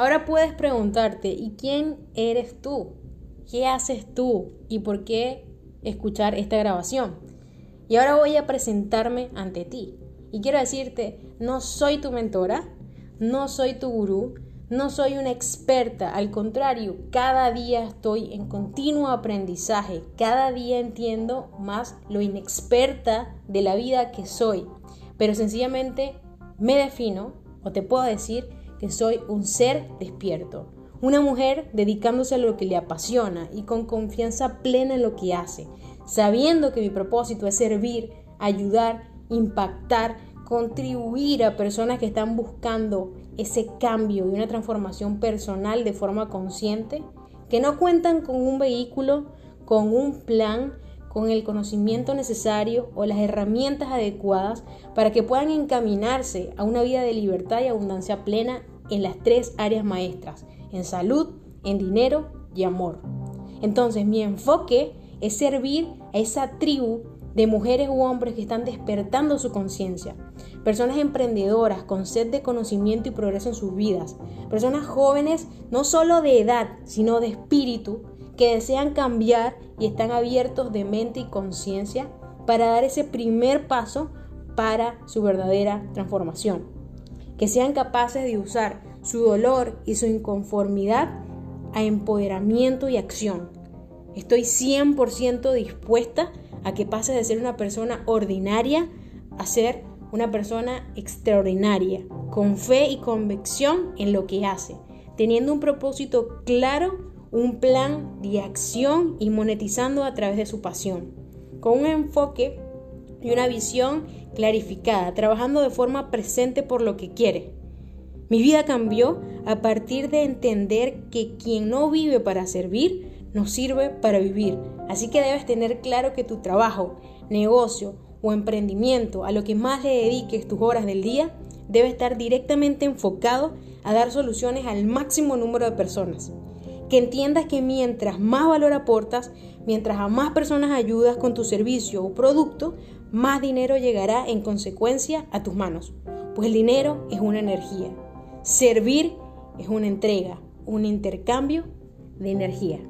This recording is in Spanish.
Ahora puedes preguntarte, ¿y quién eres tú? ¿Qué haces tú? ¿Y por qué escuchar esta grabación? Y ahora voy a presentarme ante ti. Y quiero decirte, no soy tu mentora, no soy tu gurú, no soy una experta, al contrario, cada día estoy en continuo aprendizaje, cada día entiendo más lo inexperta de la vida que soy, pero sencillamente me defino o te puedo decir que soy un ser despierto, una mujer dedicándose a lo que le apasiona y con confianza plena en lo que hace, sabiendo que mi propósito es servir, ayudar, impactar, contribuir a personas que están buscando ese cambio y una transformación personal de forma consciente, que no cuentan con un vehículo, con un plan, con el conocimiento necesario o las herramientas adecuadas para que puedan encaminarse a una vida de libertad y abundancia plena en las tres áreas maestras, en salud, en dinero y amor. Entonces mi enfoque es servir a esa tribu de mujeres u hombres que están despertando su conciencia, personas emprendedoras con sed de conocimiento y progreso en sus vidas, personas jóvenes no solo de edad, sino de espíritu, que desean cambiar y están abiertos de mente y conciencia para dar ese primer paso para su verdadera transformación. Que sean capaces de usar su dolor y su inconformidad a empoderamiento y acción. Estoy 100% dispuesta a que pases de ser una persona ordinaria a ser una persona extraordinaria, con fe y convicción en lo que hace, teniendo un propósito claro, un plan de acción y monetizando a través de su pasión, con un enfoque y una visión clarificada, trabajando de forma presente por lo que quiere. Mi vida cambió a partir de entender que quien no vive para servir, no sirve para vivir. Así que debes tener claro que tu trabajo, negocio o emprendimiento a lo que más le dediques tus horas del día debe estar directamente enfocado a dar soluciones al máximo número de personas que entiendas que mientras más valor aportas, mientras a más personas ayudas con tu servicio o producto, más dinero llegará en consecuencia a tus manos, pues el dinero es una energía. Servir es una entrega, un intercambio de energía.